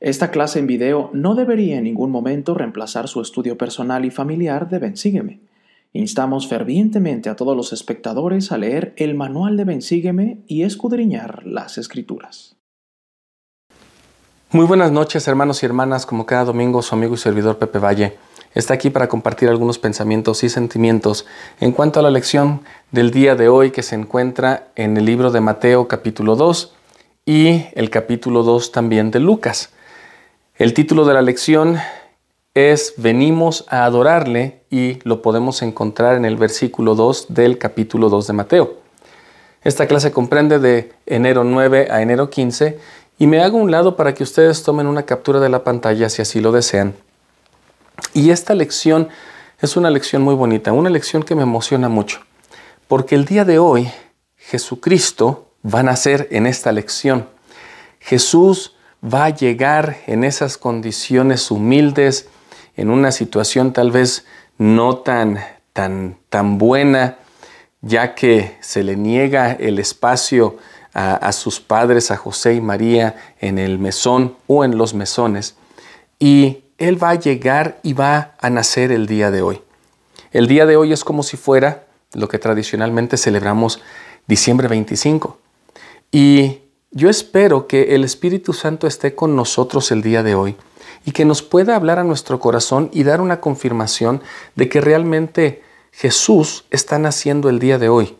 Esta clase en video no debería en ningún momento reemplazar su estudio personal y familiar de Bensígueme. Instamos fervientemente a todos los espectadores a leer el manual de Bensígueme y escudriñar las escrituras. Muy buenas noches hermanos y hermanas, como cada domingo su amigo y servidor Pepe Valle está aquí para compartir algunos pensamientos y sentimientos en cuanto a la lección del día de hoy que se encuentra en el libro de Mateo capítulo 2 y el capítulo 2 también de Lucas. El título de la lección es Venimos a adorarle y lo podemos encontrar en el versículo 2 del capítulo 2 de Mateo. Esta clase comprende de enero 9 a enero 15 y me hago un lado para que ustedes tomen una captura de la pantalla si así lo desean. Y esta lección es una lección muy bonita, una lección que me emociona mucho, porque el día de hoy Jesucristo va a nacer en esta lección. Jesús va a llegar en esas condiciones humildes, en una situación tal vez no tan, tan, tan buena, ya que se le niega el espacio a, a, sus padres, a José y María, en el mesón o en los mesones. Y Él va a llegar y va a nacer el día de hoy. El día de hoy es como si fuera lo que tradicionalmente celebramos diciembre 25. Y yo espero que el Espíritu Santo esté con nosotros el día de hoy y que nos pueda hablar a nuestro corazón y dar una confirmación de que realmente Jesús está naciendo el día de hoy.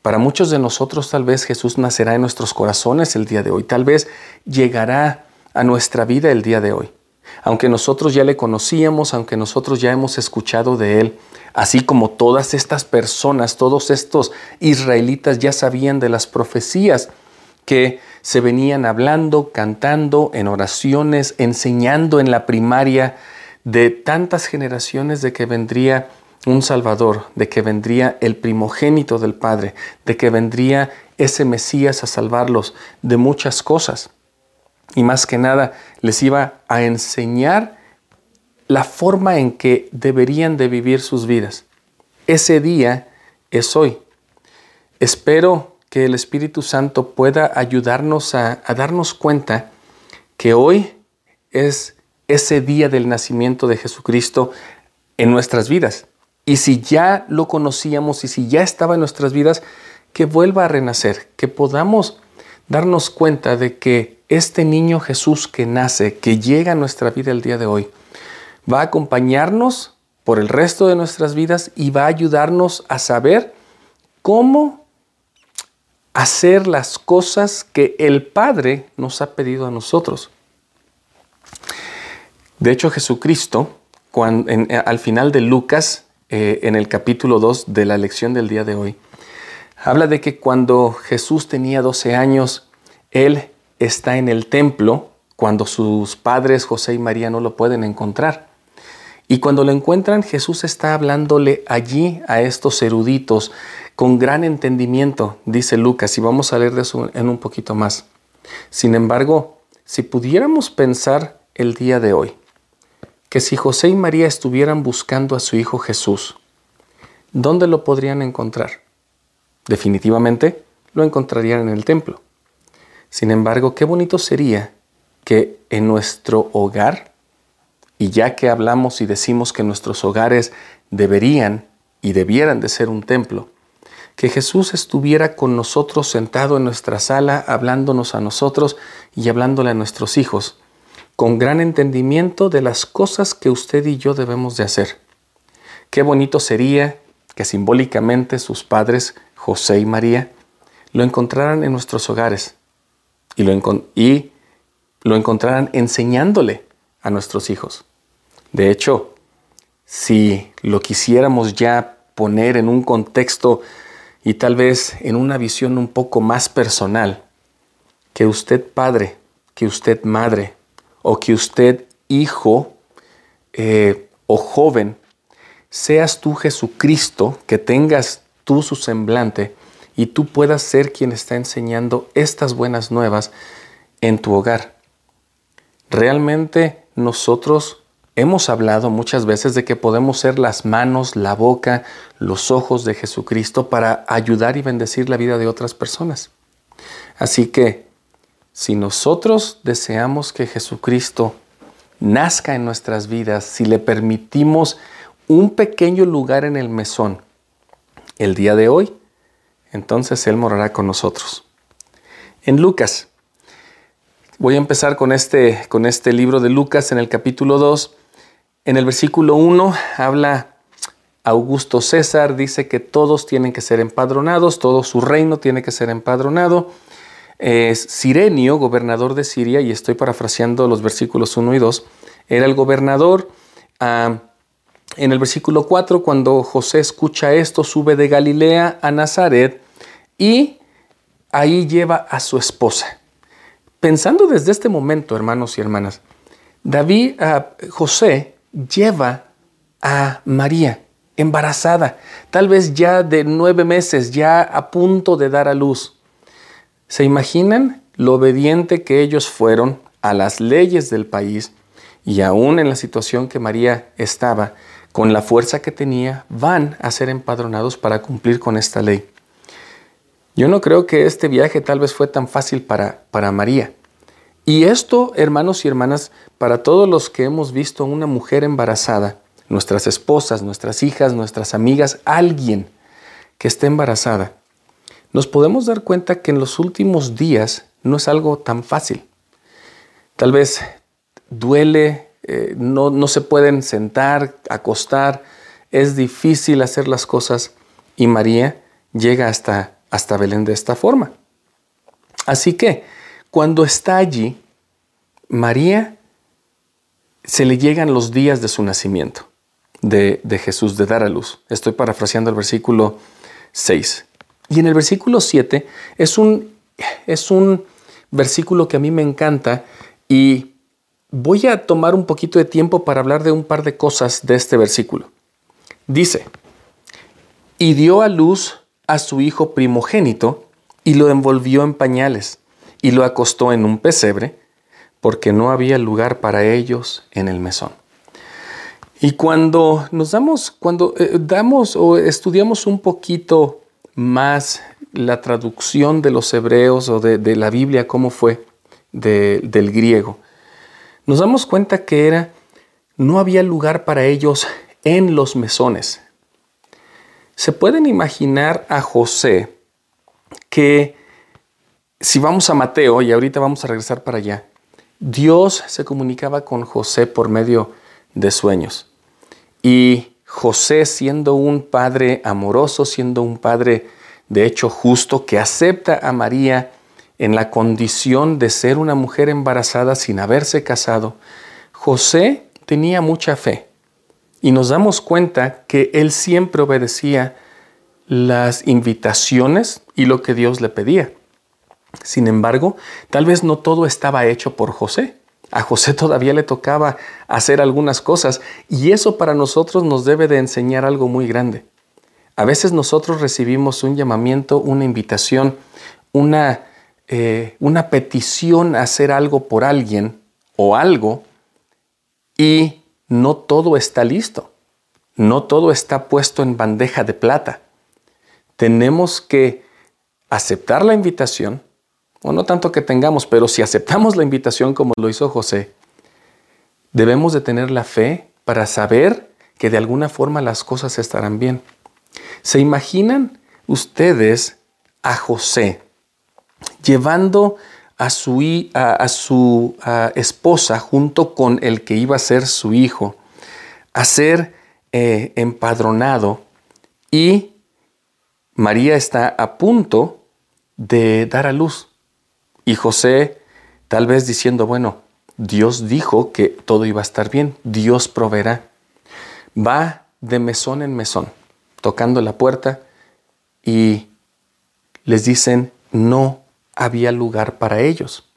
Para muchos de nosotros tal vez Jesús nacerá en nuestros corazones el día de hoy, tal vez llegará a nuestra vida el día de hoy. Aunque nosotros ya le conocíamos, aunque nosotros ya hemos escuchado de Él, así como todas estas personas, todos estos israelitas ya sabían de las profecías que se venían hablando, cantando en oraciones, enseñando en la primaria de tantas generaciones de que vendría un Salvador, de que vendría el primogénito del Padre, de que vendría ese Mesías a salvarlos de muchas cosas. Y más que nada les iba a enseñar la forma en que deberían de vivir sus vidas. Ese día es hoy. Espero que el Espíritu Santo pueda ayudarnos a, a, darnos cuenta que hoy es ese día del nacimiento de Jesucristo en nuestras vidas. Y si ya lo conocíamos y si ya estaba en nuestras vidas, que vuelva a renacer, que podamos darnos cuenta de que este niño Jesús que nace, que llega a nuestra vida el día de hoy, va a acompañarnos por el resto de nuestras vidas y va a ayudarnos a saber cómo hacer las cosas que el Padre nos ha pedido a nosotros. De hecho, Jesucristo, eh, al final de Lucas, eh, en el capítulo 2 de la lección del día de hoy, habla de que cuando Jesús tenía 12 años, Él está en el templo cuando sus padres José y María no lo pueden encontrar. Y cuando lo encuentran, Jesús está hablándole allí a estos eruditos, con gran entendimiento, dice Lucas, y vamos a leer de eso en un poquito más. Sin embargo, si pudiéramos pensar el día de hoy, que si José y María estuvieran buscando a su Hijo Jesús, ¿dónde lo podrían encontrar? Definitivamente lo encontrarían en el templo. Sin embargo, qué bonito sería que en nuestro hogar, y ya que hablamos y decimos que nuestros hogares deberían y debieran de ser un templo, que Jesús estuviera con nosotros sentado en nuestra sala, hablándonos a nosotros y hablándole a nuestros hijos, con gran entendimiento de las cosas que usted y yo debemos de hacer. Qué bonito sería que simbólicamente sus padres, José y María, lo encontraran en nuestros hogares y lo, y lo encontraran enseñándole a nuestros hijos. De hecho, si lo quisiéramos ya poner en un contexto y tal vez en una visión un poco más personal, que usted padre, que usted madre o que usted hijo eh, o joven, seas tú Jesucristo, que tengas tú su semblante y tú puedas ser quien está enseñando estas buenas nuevas en tu hogar. Realmente nosotros Hemos hablado muchas veces de que podemos ser las manos, la boca, los ojos de Jesucristo para ayudar y bendecir la vida de otras personas. Así que si nosotros deseamos que Jesucristo nazca en nuestras vidas, si le permitimos un pequeño lugar en el mesón el día de hoy, entonces Él morará con nosotros. En Lucas, voy a empezar con este, con este libro de Lucas en el capítulo 2. En el versículo 1 habla Augusto César, dice que todos tienen que ser empadronados, todo su reino tiene que ser empadronado. Es Sirenio, gobernador de Siria, y estoy parafraseando los versículos 1 y 2, era el gobernador. Ah, en el versículo 4, cuando José escucha esto, sube de Galilea a Nazaret y ahí lleva a su esposa. Pensando desde este momento, hermanos y hermanas, David, ah, José lleva a María embarazada, tal vez ya de nueve meses, ya a punto de dar a luz. ¿Se imaginan lo obediente que ellos fueron a las leyes del país y aún en la situación que María estaba, con la fuerza que tenía, van a ser empadronados para cumplir con esta ley? Yo no creo que este viaje tal vez fue tan fácil para, para María. Y esto, hermanos y hermanas, para todos los que hemos visto una mujer embarazada, nuestras esposas, nuestras hijas, nuestras amigas, alguien que esté embarazada, nos podemos dar cuenta que en los últimos días no es algo tan fácil. Tal vez duele, eh, no, no se pueden sentar, acostar, es difícil hacer las cosas y María llega hasta, hasta Belén de esta forma. Así que cuando está allí, María se le llegan los días de su nacimiento de, Jesús, de dar a luz. Estoy parafraseando el versículo 6. Y en el versículo 7 es un, es un versículo que a mí me encanta y voy a tomar un poquito de tiempo para hablar de un par de cosas de este versículo. Dice, y dio a luz a su hijo primogénito y lo envolvió en pañales y lo acostó en un pesebre porque no había lugar para ellos en el mesón. Y cuando nos damos, cuando eh, damos o estudiamos un poquito más la traducción de los hebreos o de, la Biblia, cómo fue del griego, nos damos cuenta que era, no había lugar para ellos en los mesones. Se pueden imaginar a José que, si vamos a Mateo, y ahorita vamos a regresar para allá, Dios se comunicaba con José por medio de sueños. Y José siendo un padre amoroso, siendo un padre de hecho justo, que acepta a María en la condición de ser una mujer embarazada sin haberse casado, José tenía mucha fe. Y nos damos cuenta que él siempre obedecía las invitaciones y lo que Dios le pedía. Sin embargo, tal vez no todo estaba hecho por José. A José todavía le tocaba hacer algunas cosas y eso para nosotros nos debe de enseñar algo muy grande. A veces nosotros recibimos un llamamiento, una invitación, una, eh, una petición a hacer algo por alguien o algo y no todo está listo. No todo está puesto en bandeja de plata. Tenemos que aceptar la invitación, o no tanto que tengamos, pero si aceptamos la invitación como lo hizo José, debemos de tener la fe para saber que de alguna forma las cosas estarán bien. ¿Se imaginan ustedes a José llevando a su, a, su esposa junto con el que iba a ser su hijo a ser eh, empadronado y María está a punto de dar a luz? Y José tal vez diciendo, bueno, Dios dijo que todo iba a estar bien, Dios proveerá. Va de mesón en mesón, tocando la puerta y les dicen, no había lugar para ellos.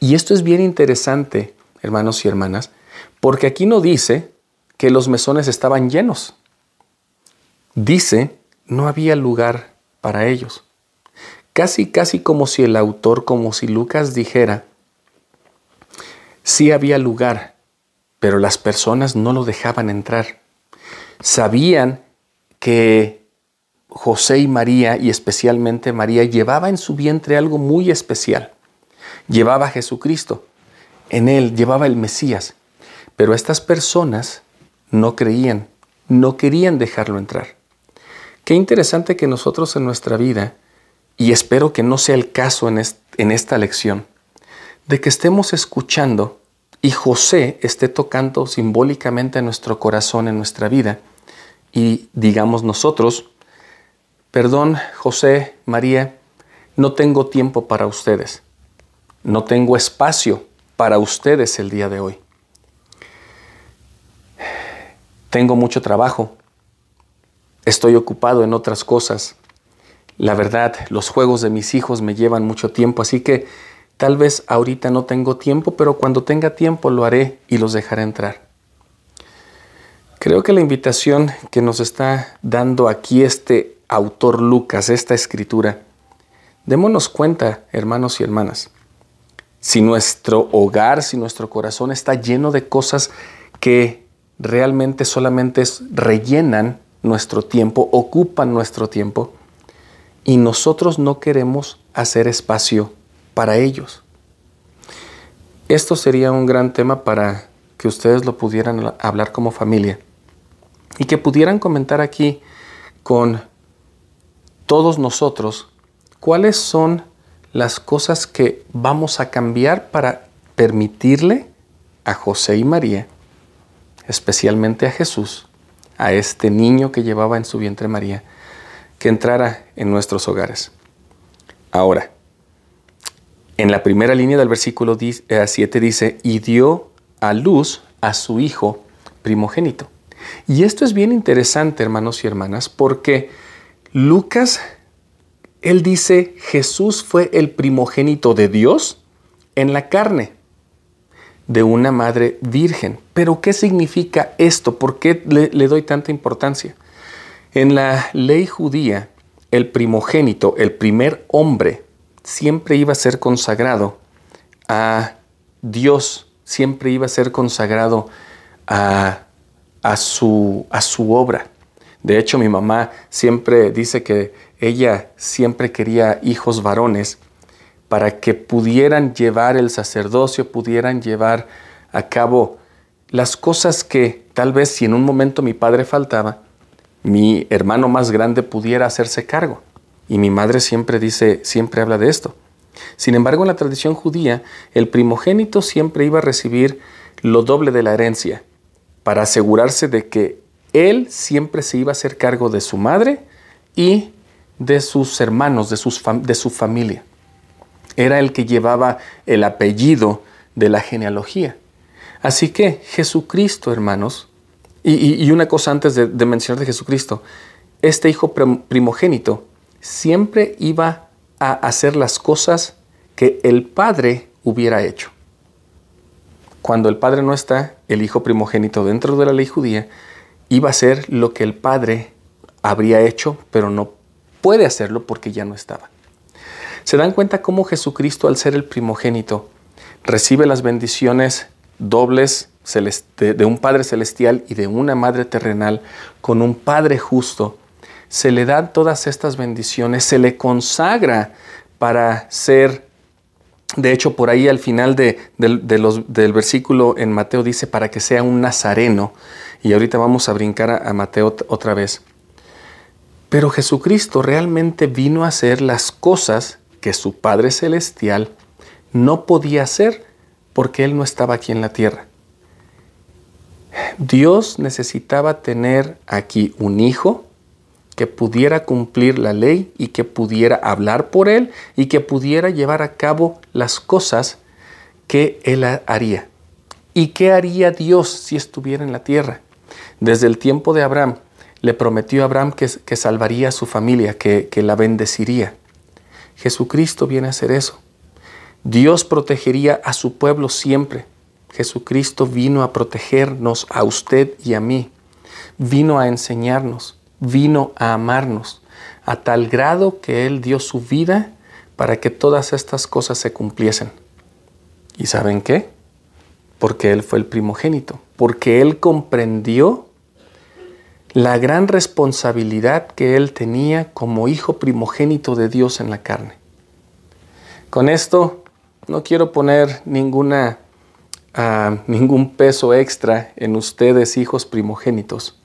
Y esto es bien interesante, hermanos y hermanas, porque aquí no dice que los mesones estaban llenos. Dice, no había lugar para ellos. Casi, casi como si el autor, como si Lucas dijera, sí había lugar, pero las personas no lo dejaban entrar. Sabían que José y María, y especialmente María, llevaba en su vientre algo muy especial. llevaba a Jesucristo, en él llevaba el Mesías. Pero estas personas no creían, no querían dejarlo entrar. Qué interesante que nosotros en nuestra vida, y espero que no sea el caso en, en esta lección, de que estemos escuchando y José esté tocando simbólicamente en nuestro corazón, en nuestra vida, y digamos nosotros, perdón José, María, no tengo tiempo para ustedes, no tengo espacio para ustedes el día de hoy. Tengo mucho trabajo, estoy ocupado en otras cosas. La verdad, los juegos de mis hijos me llevan mucho tiempo, así que Tal vez ahorita no tengo tiempo, pero cuando tenga tiempo lo haré y los dejaré entrar. Creo que la invitación que nos está dando aquí este autor Lucas, esta escritura, démonos cuenta, hermanos y hermanas, si nuestro hogar, si nuestro corazón está lleno de cosas que realmente solamente rellenan nuestro tiempo, ocupan nuestro tiempo, y nosotros no queremos hacer espacio para ellos. Esto sería un gran tema para que ustedes lo pudieran hablar como familia y que pudieran comentar aquí con todos nosotros cuáles son las cosas que vamos a cambiar para permitirle a José y María, especialmente a Jesús, a este niño que llevaba en su vientre María, que entrara en nuestros hogares. Ahora, en la primera línea del versículo 7 eh, dice, y dio a luz a su hijo primogénito. Y esto es bien interesante, hermanos y hermanas, porque Lucas, él dice, Jesús fue el primogénito de Dios en la carne de una madre virgen. Pero ¿qué significa esto? ¿Por qué le, doy tanta importancia? En la ley judía, el primogénito, el primer hombre, siempre iba a ser consagrado a Dios, siempre iba a ser consagrado a, su, a su obra. De hecho, mi mamá siempre dice que ella siempre quería hijos varones para que pudieran llevar el sacerdocio, pudieran llevar a cabo las cosas que tal vez si en un momento mi padre faltaba, mi hermano más grande pudiera hacerse cargo. Y mi madre siempre dice, siempre habla de esto. Sin embargo, en la tradición judía, el primogénito siempre iba a recibir lo doble de la herencia, para asegurarse de que él siempre se iba a hacer cargo de su madre y de sus hermanos, de, sus de su familia. Era el que llevaba el apellido de la genealogía. Así que Jesucristo, hermanos, y, una cosa antes de, de mencionar de Jesucristo, este hijo primogénito siempre iba a hacer las cosas que el padre hubiera hecho. Cuando el padre no está, el hijo primogénito dentro de la ley judía iba a hacer lo que el padre habría hecho, pero no puede hacerlo porque ya no estaba. ¿Se dan cuenta cómo Jesucristo, al ser el primogénito, recibe las bendiciones dobles de un Padre celestial y de una Madre terrenal con un Padre justo se le dan todas estas bendiciones, se le consagra para ser, de hecho por ahí al final de, del versículo en Mateo dice para que sea un nazareno, y ahorita vamos a brincar a, Mateo otra vez. Pero Jesucristo realmente vino a hacer las cosas que su Padre Celestial no podía hacer porque Él no estaba aquí en la tierra. Dios necesitaba tener aquí un hijo que pudiera cumplir la ley y que pudiera hablar por él y que pudiera llevar a cabo las cosas que él haría. ¿Y qué haría Dios si estuviera en la tierra? Desde el tiempo de Abraham, le prometió a Abraham que, que salvaría a su familia, que, que la bendeciría. Jesucristo viene a hacer eso. Dios protegería a su pueblo siempre. Jesucristo vino a protegernos a usted y a mí. Vino a enseñarnos vino a amarnos a tal grado que Él dio su vida para que todas estas cosas se cumpliesen. ¿Y saben qué? Porque Él fue el primogénito, porque Él comprendió la gran responsabilidad que Él tenía como hijo primogénito de Dios en la carne. Con esto no quiero poner ah, ningún peso extra en ustedes, hijos primogénitos.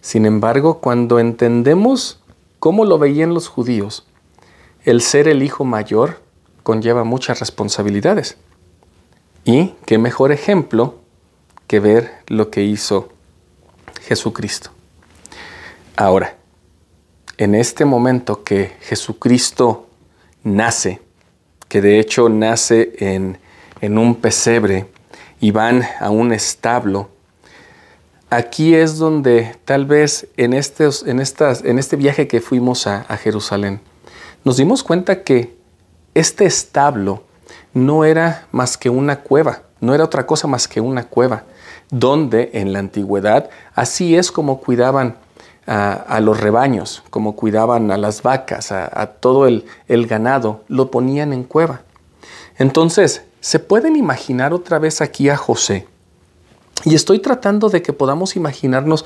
Sin embargo, cuando entendemos cómo lo veían los judíos, el ser el hijo mayor conlleva muchas responsabilidades. Y qué mejor ejemplo que ver lo que hizo Jesucristo. Ahora, en este momento que Jesucristo nace, que de hecho nace en, un pesebre y van a un establo, aquí es donde tal vez en, estos, en, estas, en este viaje que fuimos a, a Jerusalén, nos dimos cuenta que este establo no era más que una cueva, no era otra cosa más que una cueva, donde en la antigüedad así es como cuidaban a, los rebaños, como cuidaban a las vacas, a, todo el, el ganado, lo ponían en cueva. Entonces, ¿se pueden imaginar otra vez aquí a José? Y estoy tratando de que podamos imaginarnos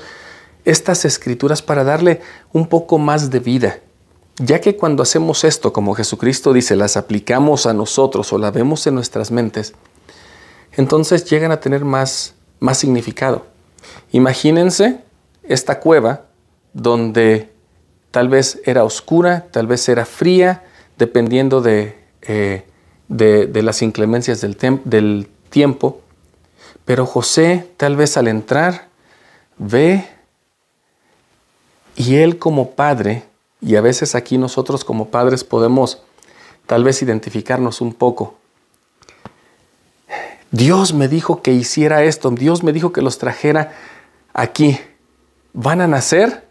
estas escrituras para darle un poco más de vida, ya que cuando hacemos esto, como Jesucristo dice, las aplicamos a nosotros o la vemos en nuestras mentes, entonces llegan a tener más, más significado. Imagínense esta cueva donde tal vez era oscura, tal vez era fría, dependiendo de, eh, de, las inclemencias del, del tiempo. Pero José tal vez al entrar ve y él como padre, y a veces aquí nosotros como padres podemos tal vez identificarnos un poco. Dios me dijo que hiciera esto, Dios me dijo que los trajera aquí. ¿Van a nacer?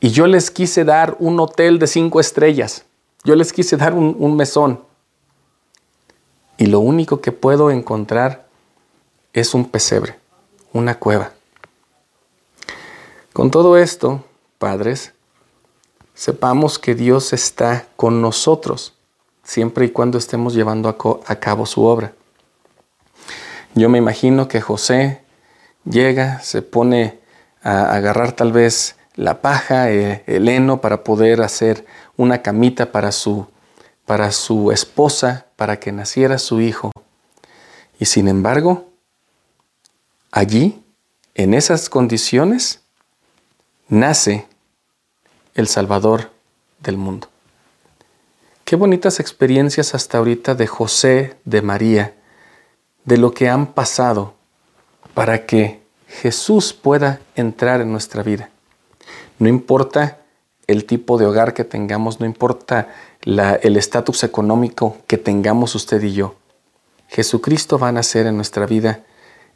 Y yo les quise dar un hotel de cinco estrellas. Yo les quise dar un, mesón. Y lo único que puedo encontrar es un pesebre, una cueva. Con todo esto, padres, sepamos que Dios está con nosotros siempre y cuando estemos llevando a, cabo su obra. Yo me imagino que José llega, se pone a agarrar tal vez la paja, eh, el heno para poder hacer una camita para su, para su esposa, para que naciera su hijo. Y sin embargo, allí, en esas condiciones, nace el Salvador del mundo. Qué bonitas experiencias hasta ahorita de José, de María, de lo que han pasado para que Jesús pueda entrar en nuestra vida. No importa el tipo de hogar que tengamos, no importa el estatus económico que tengamos usted y yo. Jesucristo va a nacer en nuestra vida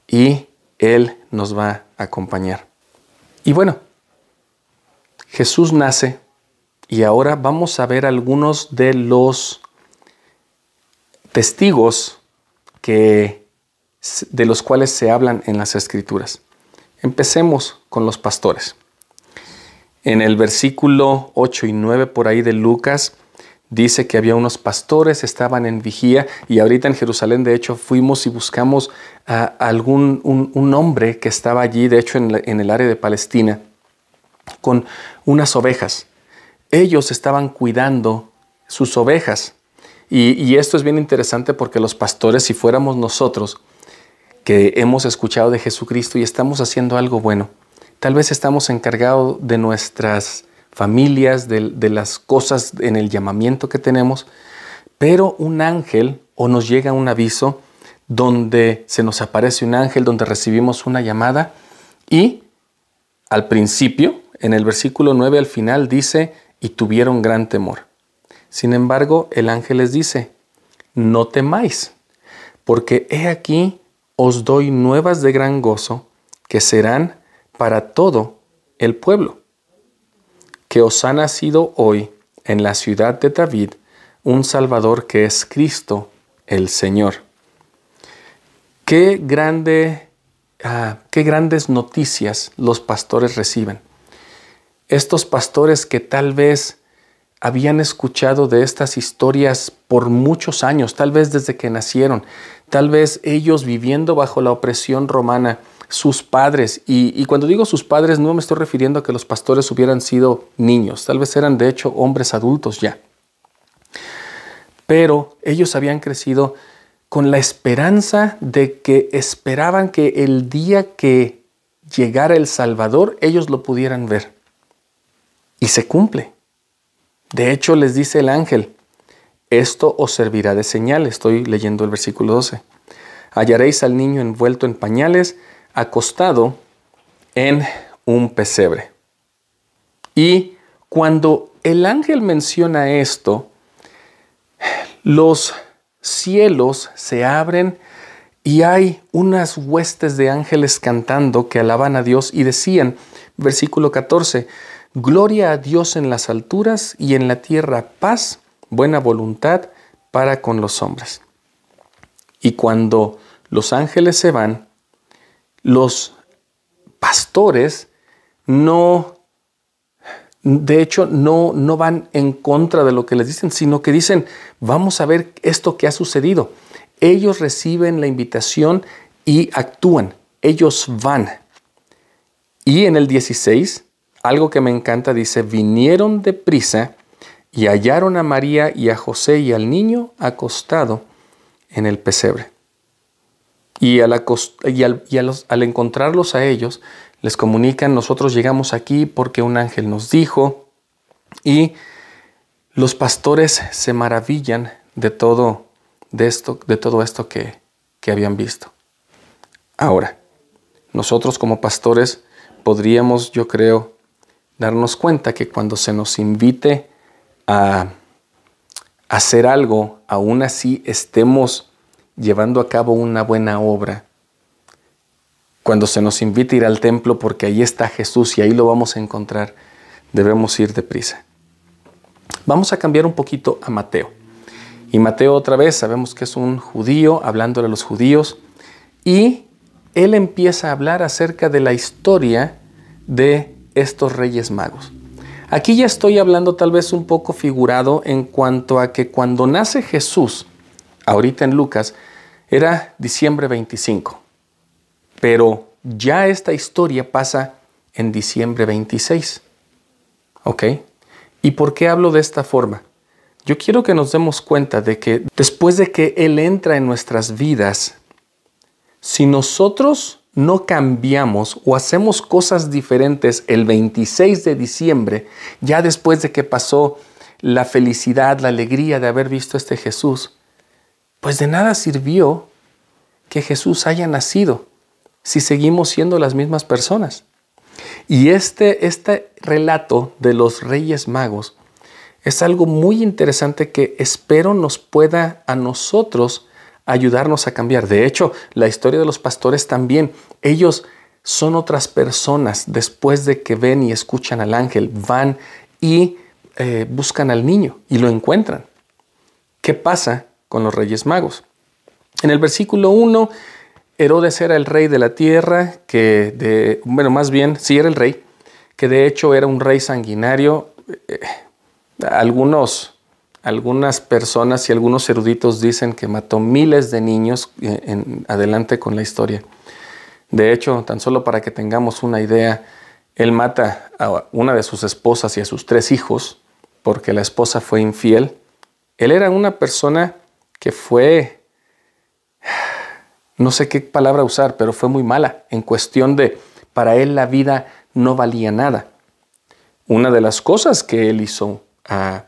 y Él nos va a acompañar. Y bueno, Jesús nace y ahora vamos a ver algunos de los testigos que, de los cuales se hablan en las escrituras. Empecemos con los pastores. En el versículo 8 y 9 por ahí de Lucas dice que había unos pastores, estaban en vigía y ahorita en Jerusalén de hecho fuimos y buscamos a algún un, hombre que estaba allí, de hecho en, el área de Palestina, con unas ovejas. Ellos estaban cuidando sus ovejas. Y, esto es bien interesante porque los pastores, si fuéramos nosotros, que hemos escuchado de Jesucristo y estamos haciendo algo bueno, Tal vez estamos encargados de nuestras familias, de, las cosas en el llamamiento que tenemos, pero un ángel o nos llega un aviso donde se nos aparece un ángel, donde recibimos una llamada y al principio, en el versículo 9 al final dice, y tuvieron gran temor. Sin embargo, el ángel les dice, no temáis, porque he aquí os doy nuevas de gran gozo que serán para todo el pueblo, que os ha nacido hoy en la ciudad de David un Salvador que es Cristo el Señor. Qué, ah, qué grandes noticias los pastores reciben. Estos pastores que tal vez habían escuchado de estas historias por muchos años, tal vez desde que nacieron, tal vez ellos viviendo bajo la opresión romana, sus padres, y, cuando digo sus padres no me estoy refiriendo a que los pastores hubieran sido niños, tal vez eran de hecho hombres adultos ya. pero ellos habían crecido con la esperanza de que esperaban que el día que llegara el Salvador ellos lo pudieran ver. Y se cumple. De hecho, les dice el ángel, esto os servirá de señal. Estoy leyendo el versículo 12. Hallaréis al niño envuelto en pañales, acostado en un pesebre. Y cuando el ángel menciona esto, los cielos se abren y hay unas huestes de ángeles cantando que alaban a Dios y decían, versículo 14, Gloria a Dios en las alturas y en la tierra paz, buena voluntad para con los hombres. Y cuando los ángeles se van, los pastores no, de hecho, no, no van en contra de lo que les dicen, sino que dicen, vamos a ver esto que ha sucedido. Ellos reciben la invitación y actúan, ellos van. Y en el 16, algo que me encanta dice, vinieron de prisa y hallaron a María y a José y al niño acostado en el pesebre. Y, al, al encontrarlos a ellos, les comunican, nosotros llegamos aquí porque un ángel nos dijo, y los pastores se maravillan de todo, de esto, de todo esto que, que habían visto. Ahora, nosotros como pastores podríamos, yo creo, darnos cuenta que cuando se nos invite a hacer algo, aún así estemos llevando a cabo una buena obra, cuando se nos invita a ir al templo porque ahí está Jesús y ahí lo vamos a encontrar, debemos ir deprisa. Vamos a cambiar un poquito a Mateo. Y Mateo otra vez sabemos que es un judío hablándole a los judíos y él empieza a hablar acerca de la historia de estos reyes magos. Aquí ya estoy hablando tal vez un poco figurado en cuanto a que cuando nace Jesús, ahorita en Lucas, era diciembre 25, pero ya esta historia pasa en diciembre 26. ¿Ok? ¿Y por qué hablo de esta forma? Yo quiero que nos demos cuenta de que después de que Él entra en nuestras vidas, si nosotros no cambiamos o hacemos cosas diferentes el 26 de diciembre, ya después de que pasó la felicidad, la alegría de haber visto este Jesús, pues de nada sirvió que Jesús haya nacido si seguimos siendo las mismas personas. Y este, este relato de los Reyes Magos es algo muy interesante que espero nos pueda a nosotros ayudarnos a cambiar. De hecho, la historia de los pastores también, ellos son otras personas después de que ven y escuchan al ángel, van y eh, buscan al niño y lo encuentran. ¿Qué pasa con los reyes magos? En el versículo 1, Herodes era el rey de la tierra, que de, bueno, más bien, sí era el rey, que de hecho era un rey sanguinario. Eh, algunos algunas personas y algunos eruditos dicen que mató miles de niños eh, en, adelante con la historia. De hecho, tan solo para que tengamos una idea, él mata a una de sus esposas y a sus tres hijos porque la esposa fue infiel. Él era una persona que fue, no sé qué palabra usar, pero fue muy mala en cuestión de, para él la vida no valía nada. Una de las cosas que él hizo a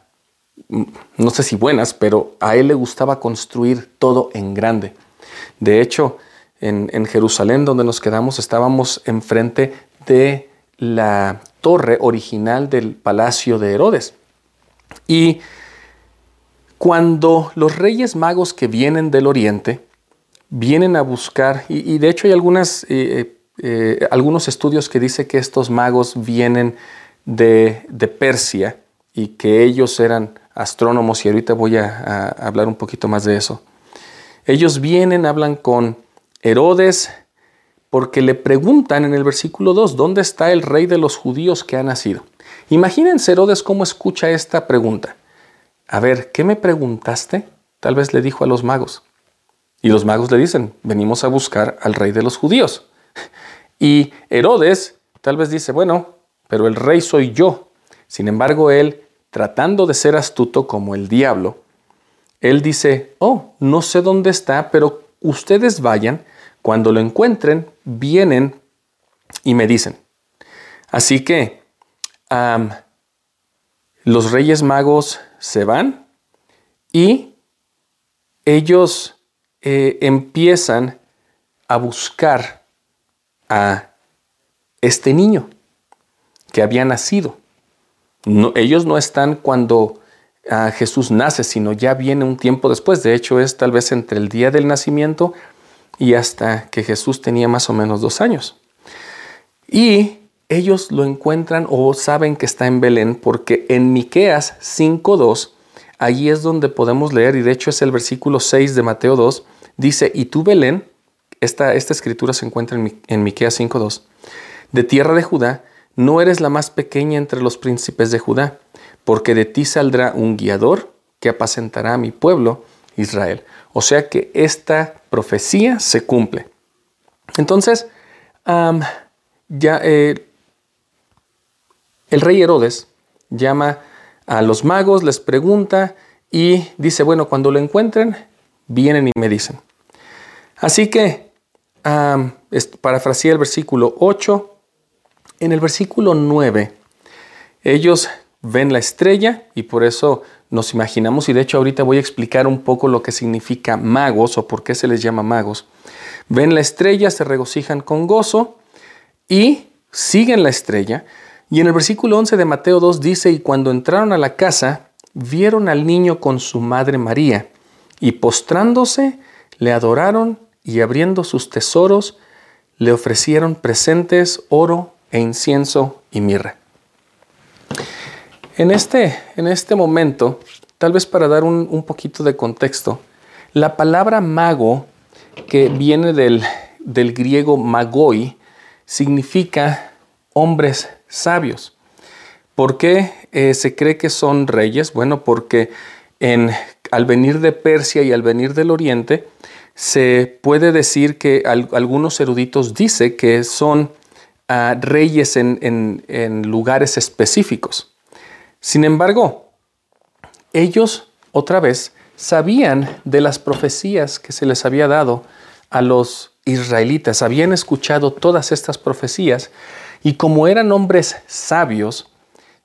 no sé si buenas, pero a él le gustaba construir todo en grande. De hecho, en, Jerusalén, donde nos quedamos, estábamos enfrente de la torre original del palacio de Herodes. Y cuando los reyes magos que vienen del oriente vienen a buscar, y, de hecho hay algunas, eh, eh, algunos estudios que dicen que estos magos vienen de, de Persia y que ellos eran astrónomos y ahorita voy a, hablar un poquito más de eso. Ellos vienen, hablan con Herodes porque le preguntan en el versículo 2, ¿dónde está el rey de los judíos que ha nacido? Imagínense Herodes cómo escucha esta pregunta. A ver, ¿qué me preguntaste? Tal vez le dijo a los magos. Y los magos le dicen, venimos a buscar al rey de los judíos. Y Herodes tal vez dice, bueno, pero el rey soy yo. Sin embargo, él tratando de ser astuto como el diablo, Él dice, oh, no sé dónde está, pero ustedes vayan, cuando lo encuentren, vienen y me dicen. Así que los reyes magos se van y ellos eh, empiezan a buscar a este niño que había nacido. No, ellos no están cuando ah, Jesús nace, sino ya viene un tiempo después. De hecho, es tal vez entre el día del nacimiento y hasta que Jesús tenía más o menos dos años. Y ellos lo encuentran o saben que está en Belén porque en Miqueas 5.2, allí es donde podemos leer, y de hecho es el versículo 6 de Mateo 2, dice, y tú Belén, esta, esta escritura se encuentra en, en Miqueas 5.2, de tierra de Judá, no eres la más pequeña entre los príncipes de Judá, porque de ti saldrá un guiador que apacentará a mi pueblo Israel. O sea que esta profecía se cumple. Entonces, ya eh, el rey Herodes llama a los magos, les pregunta y dice, bueno, cuando lo encuentren, vienen y me dicen. Así que, um, el versículo 8, en el versículo 9, ellos ven la estrella y por eso nos imaginamos, y de hecho ahorita voy a explicar un poco lo que significa magos o por qué se les llama magos. Ven la estrella, se regocijan con gozo y siguen la estrella. Y en el versículo 11 de Mateo 2 dice, y cuando entraron a la casa, vieron al niño con su madre María, y postrándose, le adoraron y abriendo sus tesoros, le ofrecieron presentes, oro e incienso y mirra. En este, en este momento, tal vez para dar un, un poquito de contexto, la palabra mago, que viene del, del griego magoi, significa hombres sabios. ¿Por qué eh, se cree que son reyes? Bueno, porque en, al venir de Persia y al venir del Oriente, se puede decir que algunos eruditos dicen que son ah, reyes en, en lugares específicos. Sin embargo, ellos otra vez sabían de las profecías que se les había dado a los israelitas habían escuchado todas estas profecías y como eran hombres sabios,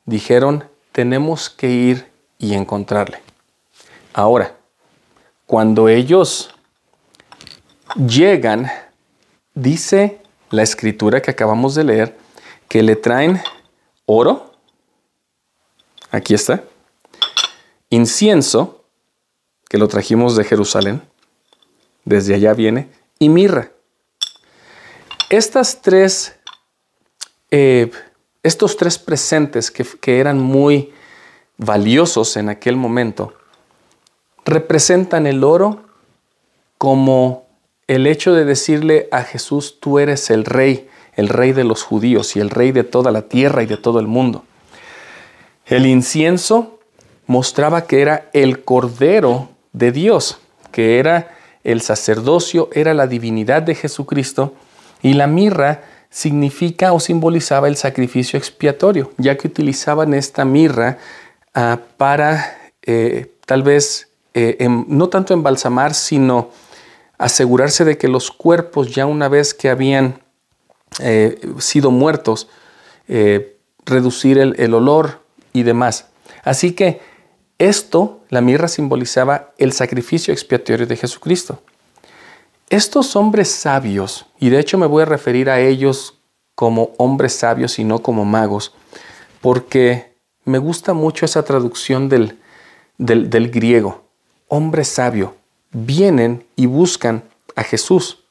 dijeron, tenemos que ir y encontrarle. Ahora, cuando ellos llegan, dice la escritura que acabamos de leer, que le traen oro, aquí está, incienso, que lo trajimos de Jerusalén, desde allá viene, y mirra. Estas tres, eh, estos tres presentes que, que eran muy valiosos en aquel momento, representan el oro como el hecho de decirle a Jesús, tú eres el rey, el rey de los judíos y el rey de toda la tierra y de todo el mundo. El incienso mostraba que era el cordero de Dios, que era el sacerdocio era la divinidad de Jesucristo y la mirra significa o simbolizaba el sacrificio expiatorio, ya que utilizaban esta mirra ah, para eh, tal vez eh, em, no tanto embalsamar, sino asegurarse de que los cuerpos ya una vez que habían eh, sido muertos, reducir el olor y demás. Así que esto, la mirra simbolizaba el sacrificio expiatorio de Jesucristo. Estos hombres sabios, y de hecho me voy a referir a ellos como hombres sabios y no como magos, porque me gusta mucho esa traducción del, del, griego. Hombre sabio, vienen y buscan a Jesús.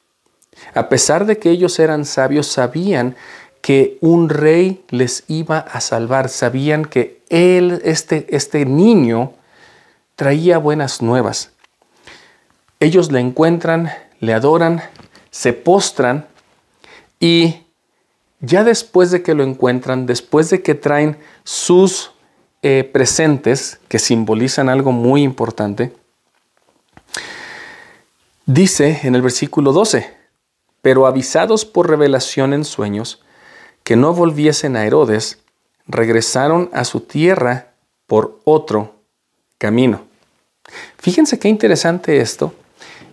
A pesar de que ellos eran sabios, sabían que un rey les iba a salvar. Sabían que él, este, este niño, traía buenas nuevas. Ellos le encuentran, le adoran, se postran y ya después de que lo encuentran, después de que traen sus eh, presentes que simbolizan algo muy importante, dice en el versículo 12, pero avisados por revelación en sueños, que no volviesen a Herodes, regresaron a su tierra por otro camino. Fíjense qué interesante esto.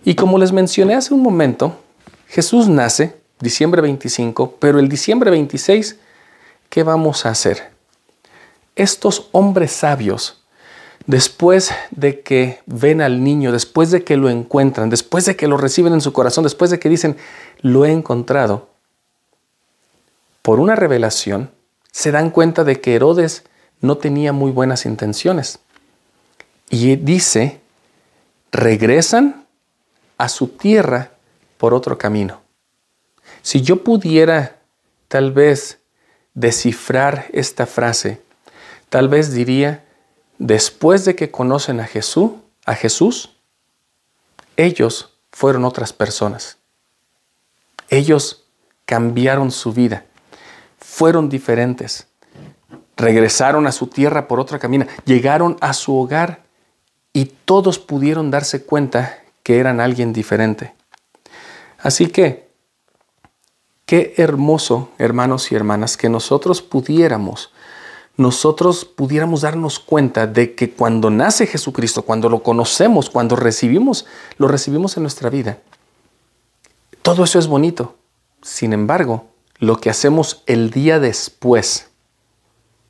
Y como les mencioné hace un momento, Jesús nace diciembre 25, pero el diciembre 26, ¿qué vamos a hacer? Estos hombres sabios, después de que ven al niño, después de que lo encuentran, después de que lo reciben en su corazón, después de que dicen, lo he encontrado, por una revelación, se dan cuenta de que Herodes no tenía muy buenas intenciones. Y dice, regresan a su tierra por otro camino. Si yo pudiera tal vez descifrar esta frase, tal vez diría, después de que conocen a Jesús, a Jesús, ellos fueron otras personas. Ellos cambiaron su vida, fueron diferentes, regresaron a su tierra por otra camina, llegaron a su hogar y todos pudieron darse cuenta que eran alguien diferente. Así que, qué hermoso, hermanos y hermanas, que nosotros pudiéramos, nosotros pudiéramos darnos cuenta de que cuando nace Jesucristo, cuando lo conocemos, cuando recibimos, lo recibimos en nuestra vida, todo eso es bonito. Sin embargo, lo que hacemos el día después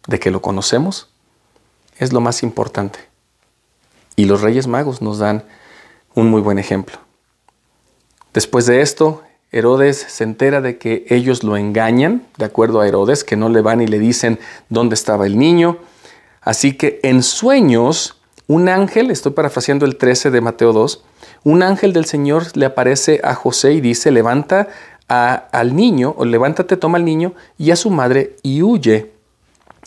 de que lo conocemos es lo más importante. Y los Reyes Magos nos dan un muy buen ejemplo. Después de esto, Herodes se entera de que ellos lo engañan, de acuerdo a Herodes, que no le van y le dicen dónde estaba el niño. Así que en sueños, un ángel, estoy parafraseando el 13 de Mateo 2, un ángel del Señor le aparece a José y dice, levanta al niño, o levántate, toma al niño y a su madre y huye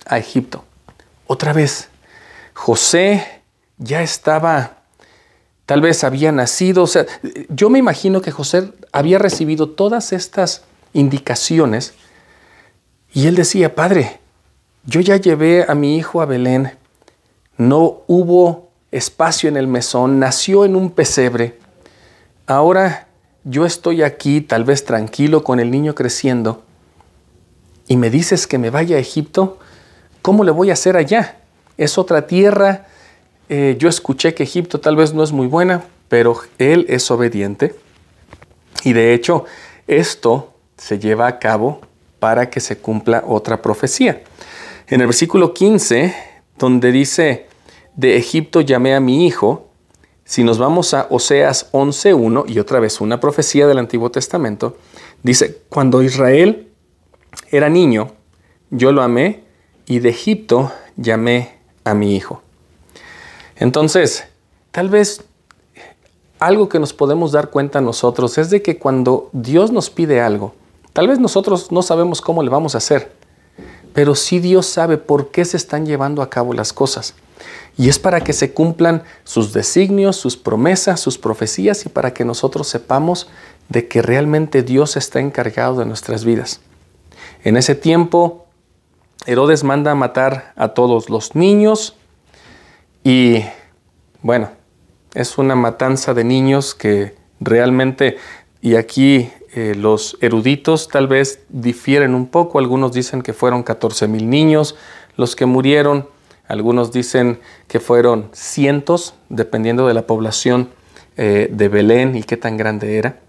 a Egipto. Otra vez, José ya estaba tal vez había nacido. O sea, yo me imagino que José había recibido todas estas indicaciones y él decía, Padre, yo ya llevé a mi hijo a Belén, no hubo espacio en el mesón, nació en un pesebre. Ahora yo estoy aquí, tal vez tranquilo, con el niño creciendo, y me dices que me vaya a Egipto, ¿cómo le voy a hacer allá? Es otra tierra, eh, yo escuché que Egipto tal vez no es muy buena, pero él es obediente. Y de hecho, esto se lleva a cabo para que se cumpla otra profecía. En el versículo 15, donde dice, de Egipto llamé a mi hijo, si nos vamos a Oseas 11.1 y otra vez una profecía del Antiguo Testamento, dice, cuando Israel era niño, yo lo amé y de Egipto llamé a mi hijo. Entonces, tal vez algo que nos podemos dar cuenta nosotros es de que cuando Dios nos pide algo, tal vez nosotros no sabemos cómo le vamos a hacer, pero sí Dios sabe por qué se están llevando a cabo las cosas. Y es para que se cumplan sus designios, sus promesas, sus profecías y para que nosotros sepamos de que realmente Dios está encargado de nuestras vidas. En ese tiempo, Herodes manda matar a todos los niños, y bueno, es una matanza de niños que realmente, y aquí eh, los eruditos tal vez difieren un poco, algunos dicen que fueron 14 mil niños los que murieron, algunos dicen que fueron cientos, dependiendo de la población eh, de Belén y qué tan grande era.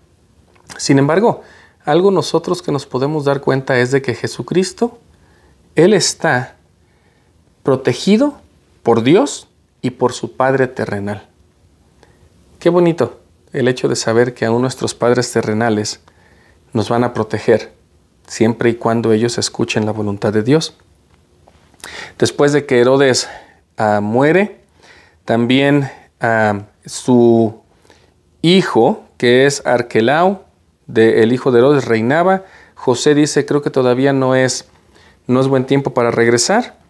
Sin embargo, algo nosotros que nos podemos dar cuenta es de que Jesucristo, Él está protegido por Dios y por su Padre terrenal. Qué bonito el hecho de saber que aún nuestros padres terrenales nos van a proteger siempre y cuando ellos escuchen la voluntad de Dios. Después de que Herodes ah, muere, también ah, su hijo, que es Arquelao, el hijo de Herodes, reinaba. José dice, creo que todavía no es, no es buen tiempo para regresar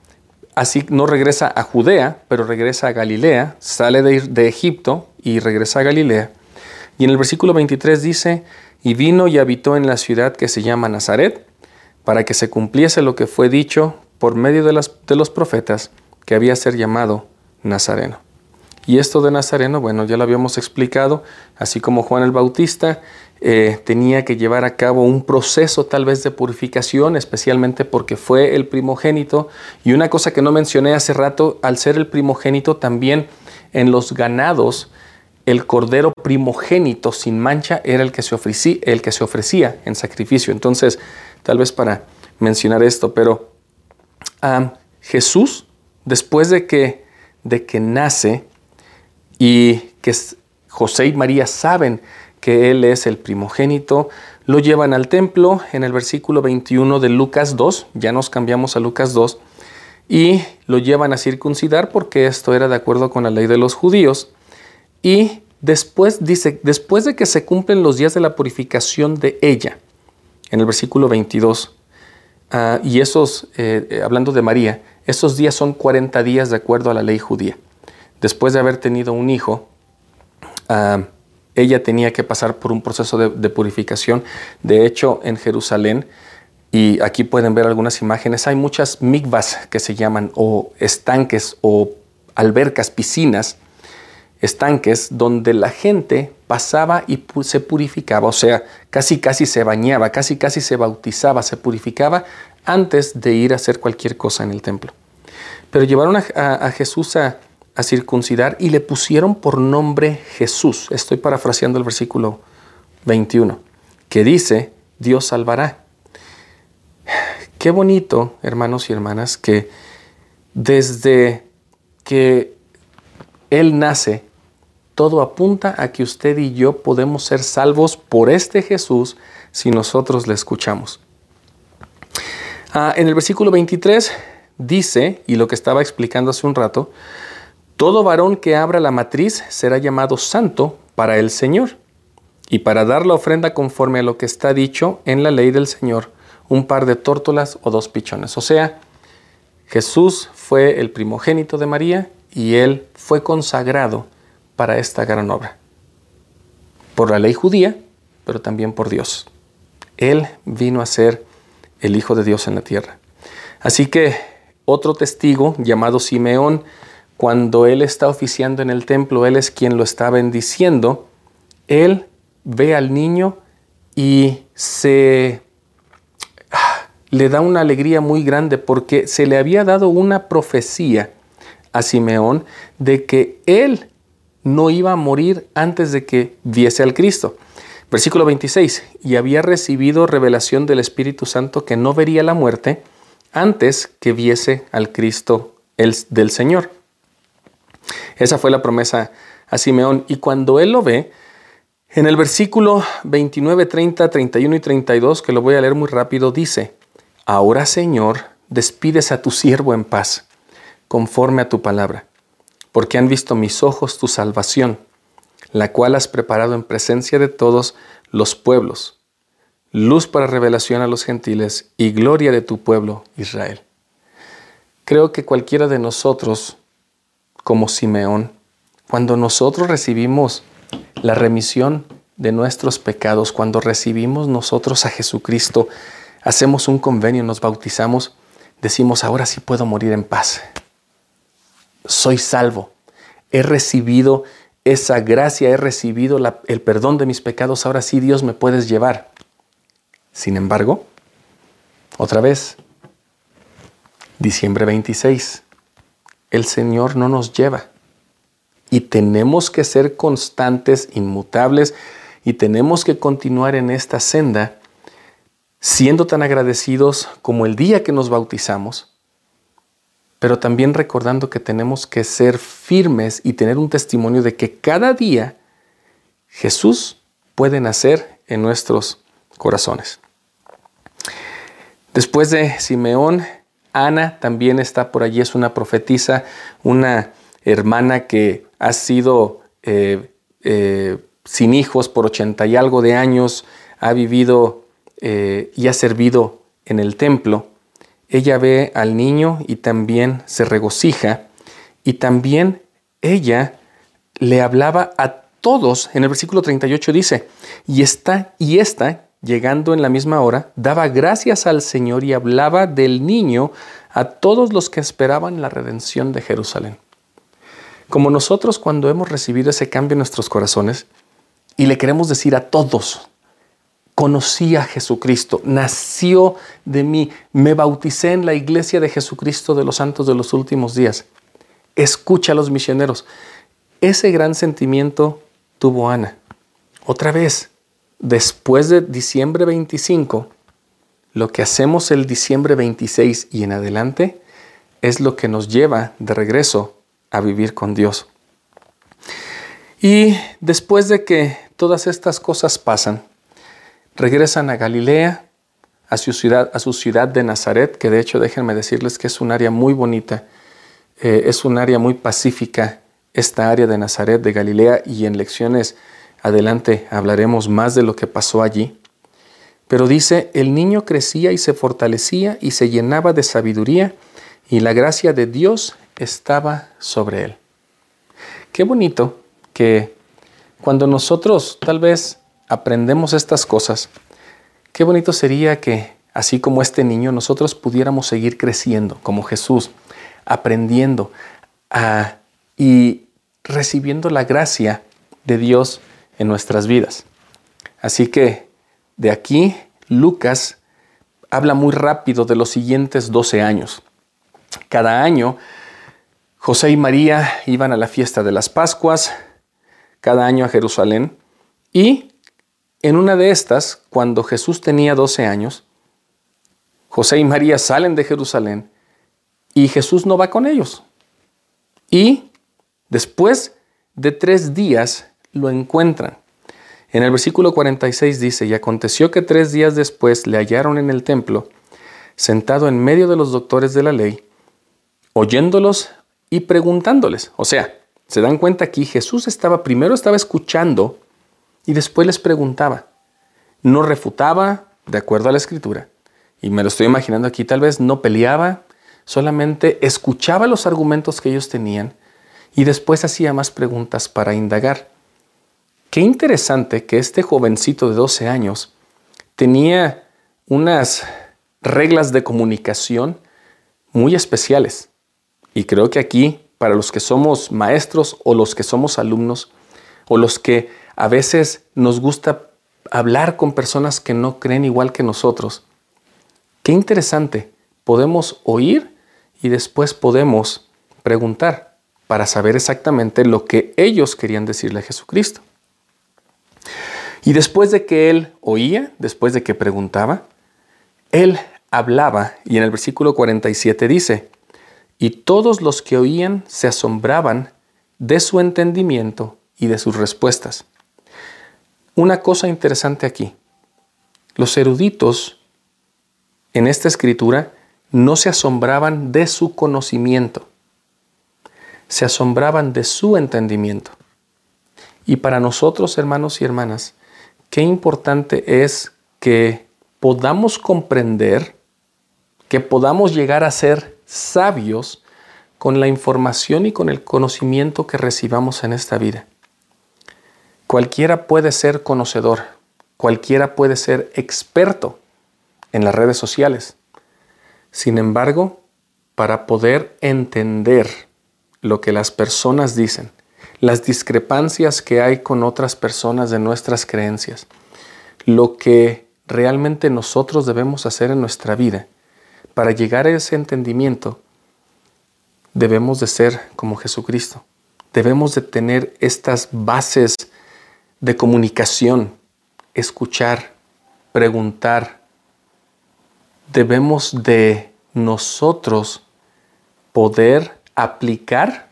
así no regresa a Judea, pero regresa a Galilea, sale de, Egipto y regresa a Galilea. Y en el versículo 23 dice, y vino y habitó en la ciudad que se llama Nazaret, para que se cumpliese lo que fue dicho por medio de, de los profetas, que había ser llamado Nazareno. Y esto de Nazareno, bueno, ya lo habíamos explicado, así como Juan el Bautista eh, tenía que llevar a cabo un proceso tal vez de purificación, especialmente porque fue el primogénito. Y una cosa que no mencioné hace rato, al ser el primogénito también en los ganados el cordero primogénito sin mancha era el que se ofrecía, el que se ofrecía en sacrificio. Entonces, tal vez para mencionar esto, pero Jesús, después de que, de que nace y que José y María saben que Él es el primogénito, lo llevan al templo en el versículo 21 de Lucas 2, ya nos cambiamos a Lucas 2, y lo llevan a circuncidar porque esto era de acuerdo con la ley de los judíos. Y después dice, después de que se cumplen los días de la purificación de ella, en el versículo 22, ah, y esos, eh, eh, hablando de María, esos días son 40 días de acuerdo a la ley judía. Después de haber tenido un hijo, ah, ella tenía que pasar por un proceso de, purificación. De hecho, en Jerusalén, y aquí pueden ver algunas imágenes, hay muchas mikvas que se llaman, o estanques, o albercas, piscinas, estanques donde la gente pasaba y se purificaba, o sea, casi casi se bañaba, casi casi se bautizaba, se purificaba antes de ir a hacer cualquier cosa en el templo. Pero llevaron a, Jesús a, a circuncidar y le pusieron por nombre Jesús. Estoy parafraseando el versículo 21, que dice, Dios salvará. Qué bonito, hermanos y hermanas, que desde que Él nace, todo apunta a que usted y yo podemos ser salvos por este Jesús si nosotros le escuchamos. Ah, en el versículo 23 dice, y lo que estaba explicando hace un rato, todo varón que abra la matriz será llamado santo para el Señor, y para dar la ofrenda conforme a lo que está dicho en la ley del Señor, un par de tórtolas o dos pichones. O sea, Jesús fue el primogénito de María y él fue consagrado para esta gran obra. Por la ley judía, pero también por Dios. Él vino a ser el Hijo de Dios en la tierra. Así que otro testigo llamado Simeón, cuando él está oficiando en el templo, él es quien lo está bendiciendo, él ve al niño y se ah, le da una alegría muy grande porque se le había dado una profecía a Simeón de que él no iba a morir antes de que viese al Cristo. Versículo 26, y había recibido revelación del Espíritu Santo que no vería la muerte antes que viese al Cristo el, del Señor. Esa fue la promesa a Simeón. Y cuando él lo ve, en el versículo 29, 30, 31 y 32, que lo voy a leer muy rápido, dice, Ahora Señor, despides a tu siervo en paz, conforme a tu palabra porque han visto mis ojos tu salvación, la cual has preparado en presencia de todos los pueblos, luz para revelación a los gentiles y gloria de tu pueblo Israel. Creo que cualquiera de nosotros, como Simeón, cuando nosotros recibimos la remisión de nuestros pecados, cuando recibimos nosotros a Jesucristo, hacemos un convenio, nos bautizamos, decimos, ahora sí puedo morir en paz soy salvo. He recibido esa gracia, he recibido el perdón de mis pecados, ahora sí Dios me puedes llevar. Sin embargo, otra vez, diciembre 26, el Señor no nos lleva. Y tenemos que ser constantes, inmutables, y tenemos que continuar en esta senda, siendo tan agradecidos como el día que nos bautizamos, pero también recordando que tenemos que ser firmes y tener un testimonio de que cada día Jesús puede nacer en nuestros corazones. Después de Simeón, Ana también está por allí, es una profetisa, una hermana que ha sido eh, eh, sin hijos por ochenta y algo de años, ha vivido eh, y ha servido en el templo ella ve al niño y también se regocija y también ella le hablaba a todos. En el versículo 38 dice, y está y esta llegando en la misma hora, daba gracias al Señor y hablaba del niño a todos los que esperaban la redención de Jerusalén. Como nosotros cuando hemos recibido ese cambio en nuestros corazones y le queremos decir a todos, conocí a Jesucristo, nació de mí, me bauticé en la iglesia de Jesucristo de los santos de los últimos días. Escucha a los misioneros. ese gran sentimiento tuvo Ana. Otra vez, después de diciembre 25, lo que hacemos el diciembre 26 y en adelante es lo que nos lleva de regreso a vivir con Dios. Y después de que todas estas cosas pasan, regresan a Galilea, a su ciudad, a su ciudad de Nazaret, que de hecho déjenme decirles que es un área muy bonita, eh, es un área muy pacífica, esta área de Nazaret, de Galilea, y en lecciones adelante hablaremos más de lo que pasó allí. Pero dice, el niño crecía y se fortalecía y se llenaba de sabiduría y la gracia de Dios estaba sobre él. Qué bonito que cuando nosotros tal vez aprendemos estas cosas, qué bonito sería que, así como este niño, nosotros pudiéramos seguir creciendo como Jesús, aprendiendo y recibiendo la gracia de Dios en nuestras vidas. Así que de aquí Lucas habla muy rápido de los siguientes 12 años. Cada año José y María iban a la fiesta de las Pascuas, cada año a Jerusalén, y en una de estas, cuando Jesús tenía 12 años, José y María salen de Jerusalén y Jesús no va con ellos. Y después de tres días lo encuentran. En el versículo 46 dice, y aconteció que tres días después le hallaron en el templo, sentado en medio de los doctores de la ley, oyéndolos y preguntándoles. O sea, se dan cuenta aquí, Jesús estaba, primero estaba escuchando y después les preguntaba. No refutaba de acuerdo a la escritura. Y me lo estoy imaginando aquí, tal vez no peleaba, solamente escuchaba los argumentos que ellos tenían y después hacía más preguntas para indagar. Qué interesante que este jovencito de 12 años tenía unas reglas de comunicación muy especiales. Y creo que aquí, para los que somos maestros o los que somos alumnos, o los que a veces nos gusta hablar con personas que no creen igual que nosotros, qué interesante, podemos oír y después podemos preguntar para saber exactamente lo que ellos querían decirle a Jesucristo. Y después de que él oía, después de que preguntaba, él hablaba y en el versículo 47 dice, y todos los que oían se asombraban de su entendimiento y de sus respuestas. Una cosa interesante aquí, los eruditos en esta escritura no se asombraban de su conocimiento, se asombraban de su entendimiento. Y para nosotros, hermanos y hermanas, qué importante es que podamos comprender, que podamos llegar a ser sabios con la información y con el conocimiento que recibamos en esta vida. Cualquiera puede ser conocedor, cualquiera puede ser experto en las redes sociales. Sin embargo, para poder entender lo que las personas dicen, las discrepancias que hay con otras personas de nuestras creencias, lo que realmente nosotros debemos hacer en nuestra vida para llegar a ese entendimiento, debemos de ser como Jesucristo. Debemos de tener estas bases de comunicación, escuchar, preguntar. Debemos de nosotros poder aplicar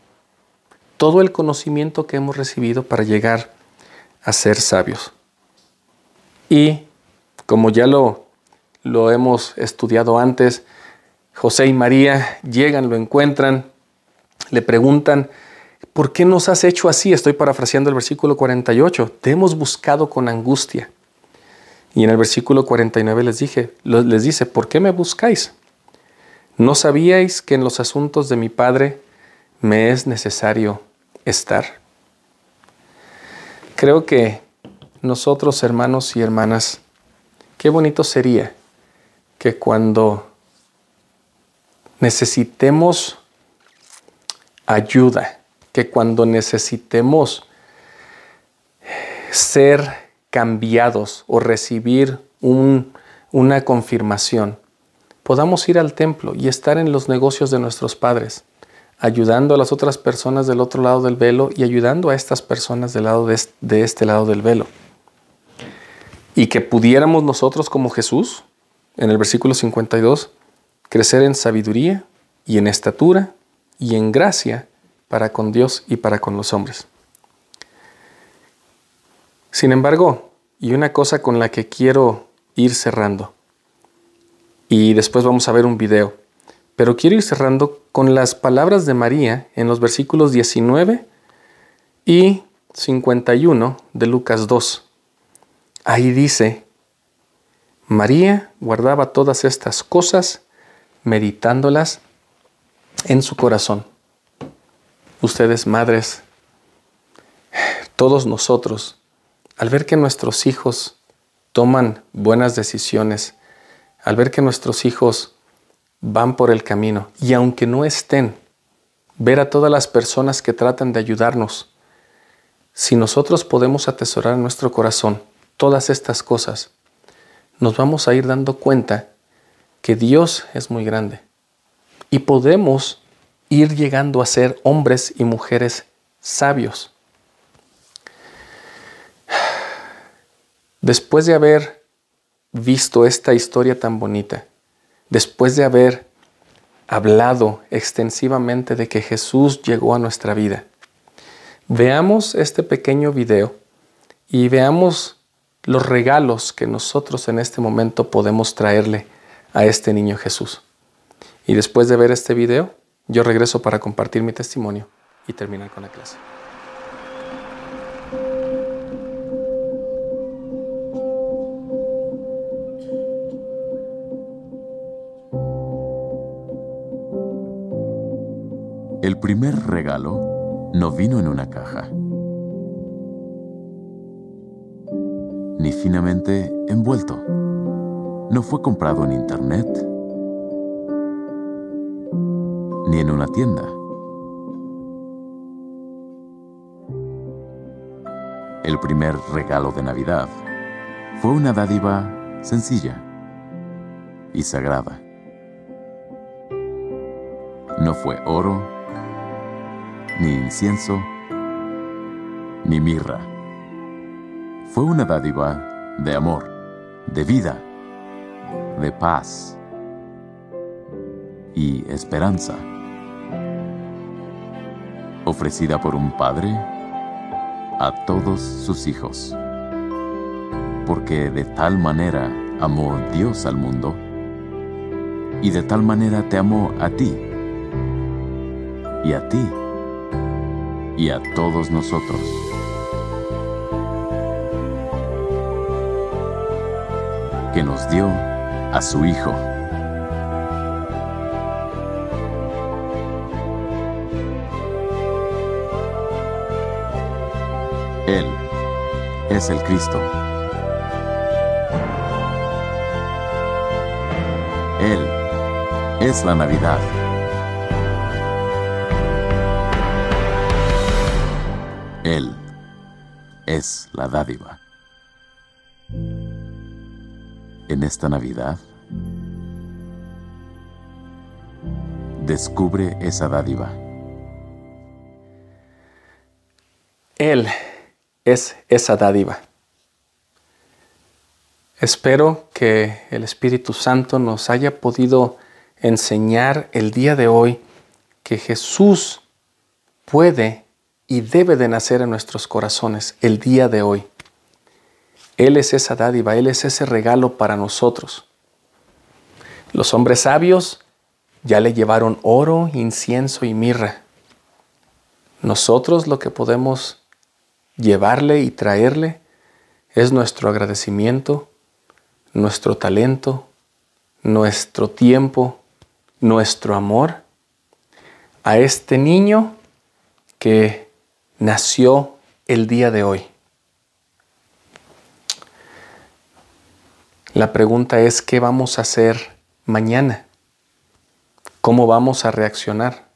todo el conocimiento que hemos recibido para llegar a ser sabios. Y como ya lo, lo hemos estudiado antes, José y María llegan, lo encuentran, le preguntan, ¿por qué nos has hecho así? Estoy parafraseando el versículo 48. Te hemos buscado con angustia. Y en el versículo 49 les, dije, les dice, ¿por qué me buscáis? ¿No sabíais que en los asuntos de mi Padre me es necesario estar. Creo que nosotros, hermanos y hermanas, qué bonito sería que cuando necesitemos ayuda, que cuando necesitemos ser cambiados o recibir una confirmación, podamos ir al templo y estar en los negocios de nuestros padres ayudando a las otras personas del otro lado del velo y ayudando a estas personas del lado de, de este lado del velo. Y que pudiéramos nosotros como Jesús, en el versículo 52, crecer en sabiduría y en estatura y en gracia para con Dios y para con los hombres. Sin embargo, y una cosa con la que quiero ir cerrando, y después vamos a ver un video, pero quiero ir cerrando con las palabras de María en los versículos 19 y 51 de Lucas 2. Ahí dice, María guardaba todas estas cosas, meditándolas en su corazón. Ustedes, madres, todos nosotros, al ver que nuestros hijos toman buenas decisiones, al ver que nuestros hijos van por el camino. Y aunque no estén, ver a todas las personas que tratan de ayudarnos, si nosotros podemos atesorar en nuestro corazón todas estas cosas, nos vamos a ir dando cuenta que Dios es muy grande. Y podemos ir llegando a ser hombres y mujeres sabios. Después de haber visto esta historia tan bonita, después de haber hablado extensivamente de que Jesús llegó a nuestra vida, veamos este pequeño video y veamos los regalos que nosotros en este momento podemos traerle a este niño Jesús. Y después de ver este video, yo regreso para compartir mi testimonio y terminar con la clase. El primer regalo no vino en una caja, ni finamente envuelto. No fue comprado en internet, ni en una tienda. El primer regalo de Navidad fue una dádiva sencilla y sagrada. No fue oro, ni incienso, ni mirra. Fue una dádiva de amor, de vida, de paz y esperanza, ofrecida por un padre a todos sus hijos, porque de tal manera amó Dios al mundo, y de tal manera te amó a ti, y a ti y a todos nosotros. Que nos dio a su Hijo. Él es el Cristo. Él es la Navidad. Él es la dádiva. En esta Navidad, descubre esa dádiva. Él es esa dádiva. Espero que el Espíritu Santo nos haya podido enseñar el día de hoy que Jesús puede y debe de nacer en nuestros corazones el día de hoy. Él es esa dádiva, Él es ese regalo para nosotros. Los hombres sabios ya le llevaron oro, incienso y mirra. Nosotros lo que podemos llevarle y traerle es nuestro agradecimiento, nuestro talento, nuestro tiempo, nuestro amor a este niño que nació el día de hoy. La pregunta es, ¿qué vamos a hacer mañana? ¿Cómo vamos a reaccionar?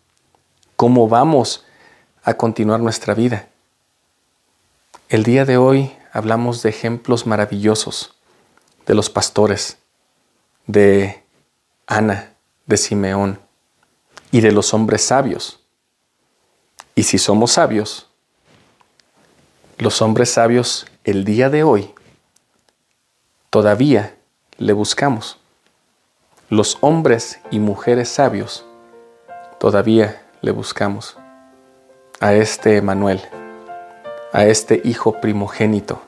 ¿Cómo vamos a continuar nuestra vida? El día de hoy hablamos de ejemplos maravillosos de los pastores, de Ana, de Simeón y de los hombres sabios Y si somos sabios, los hombres sabios el día de hoy todavía le buscamos. Los hombres y mujeres sabios todavía le buscamos a este Emanuel, a este hijo primogénito,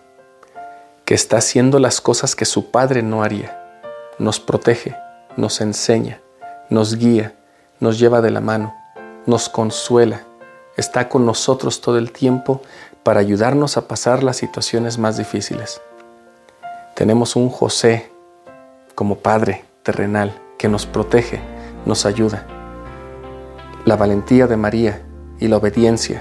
que está haciendo las cosas que su padre no haría. Nos protege, nos enseña, nos guía, nos lleva de la mano, nos consuela, está con nosotros todo el tiempo para ayudarnos a pasar las situaciones más difíciles. Tenemos un José como Padre terrenal que nos protege, nos ayuda. La valentía de María y la obediencia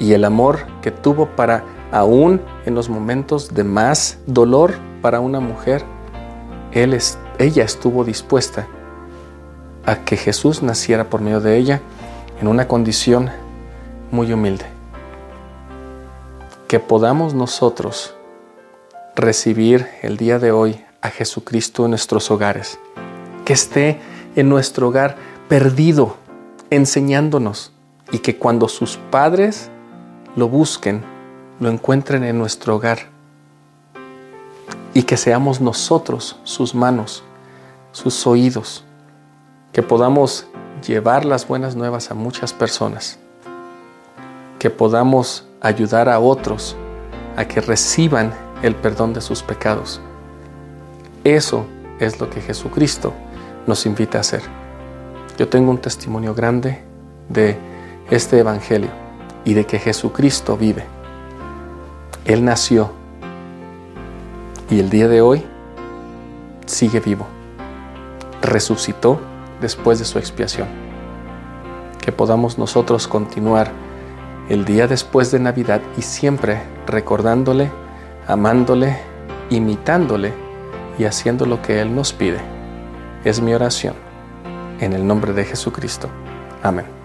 y el amor que tuvo para aún en los momentos de más dolor para una mujer, ella estuvo dispuesta a que Jesús naciera por medio de ella en una condición muy humilde. Que podamos nosotros recibir el día de hoy a Jesucristo en nuestros hogares. Que esté en nuestro hogar perdido, enseñándonos y que cuando sus padres lo busquen, lo encuentren en nuestro hogar. Y que seamos nosotros sus manos, sus oídos, que podamos llevar las buenas nuevas a muchas personas, que podamos ayudar a otros a que reciban el perdón de sus pecados. Eso es lo que Jesucristo nos invita a hacer. Yo tengo un testimonio grande de este Evangelio y de que Jesucristo vive. Él nació y el día de hoy sigue vivo. Resucitó después de su expiación. Que podamos nosotros continuar el día después de Navidad y siempre recordándole, amándole, imitándole y haciendo lo que Él nos pide. Es mi oración. En el nombre de Jesucristo. Amén.